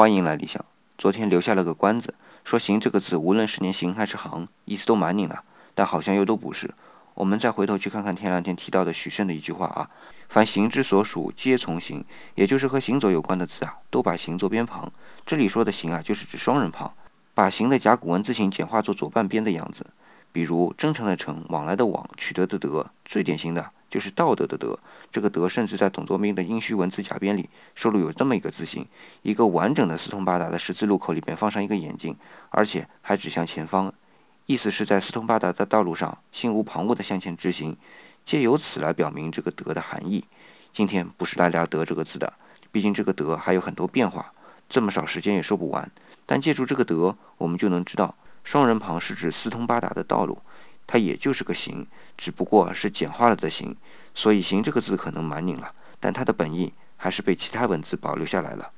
欢迎来理想。昨天留下了个关子，说“行”这个字，无论是念“行”还是“行”，意思都蛮拧的，但好像又都不是。我们再回头去看看前两天提到的许慎的一句话啊：“凡行之所属，皆从行。”也就是和行走有关的字啊，都把“行”做边旁。这里说的“行”啊，就是指双人旁，把“行”的甲骨文字形简化做左半边的样子。比如真诚的“诚”，往来的“往”，取得的“得”，最典型的。就是道德的德，这个德甚至在董作宾的殷墟文字甲编里收录有这么一个字形，一个完整的四通八达的十字路口里边放上一个眼睛，而且还指向前方，意思是在四通八达的道路上心无旁骛地向前直行，借由此来表明这个德的含义。今天不是来聊德这个字的，毕竟这个德还有很多变化，这么少时间也说不完。但借助这个德，我们就能知道双人旁是指四通八达的道路。它也就是个形，只不过是简化了的形，所以“形”这个字可能蛮拧了，但它的本意还是被其他文字保留下来了。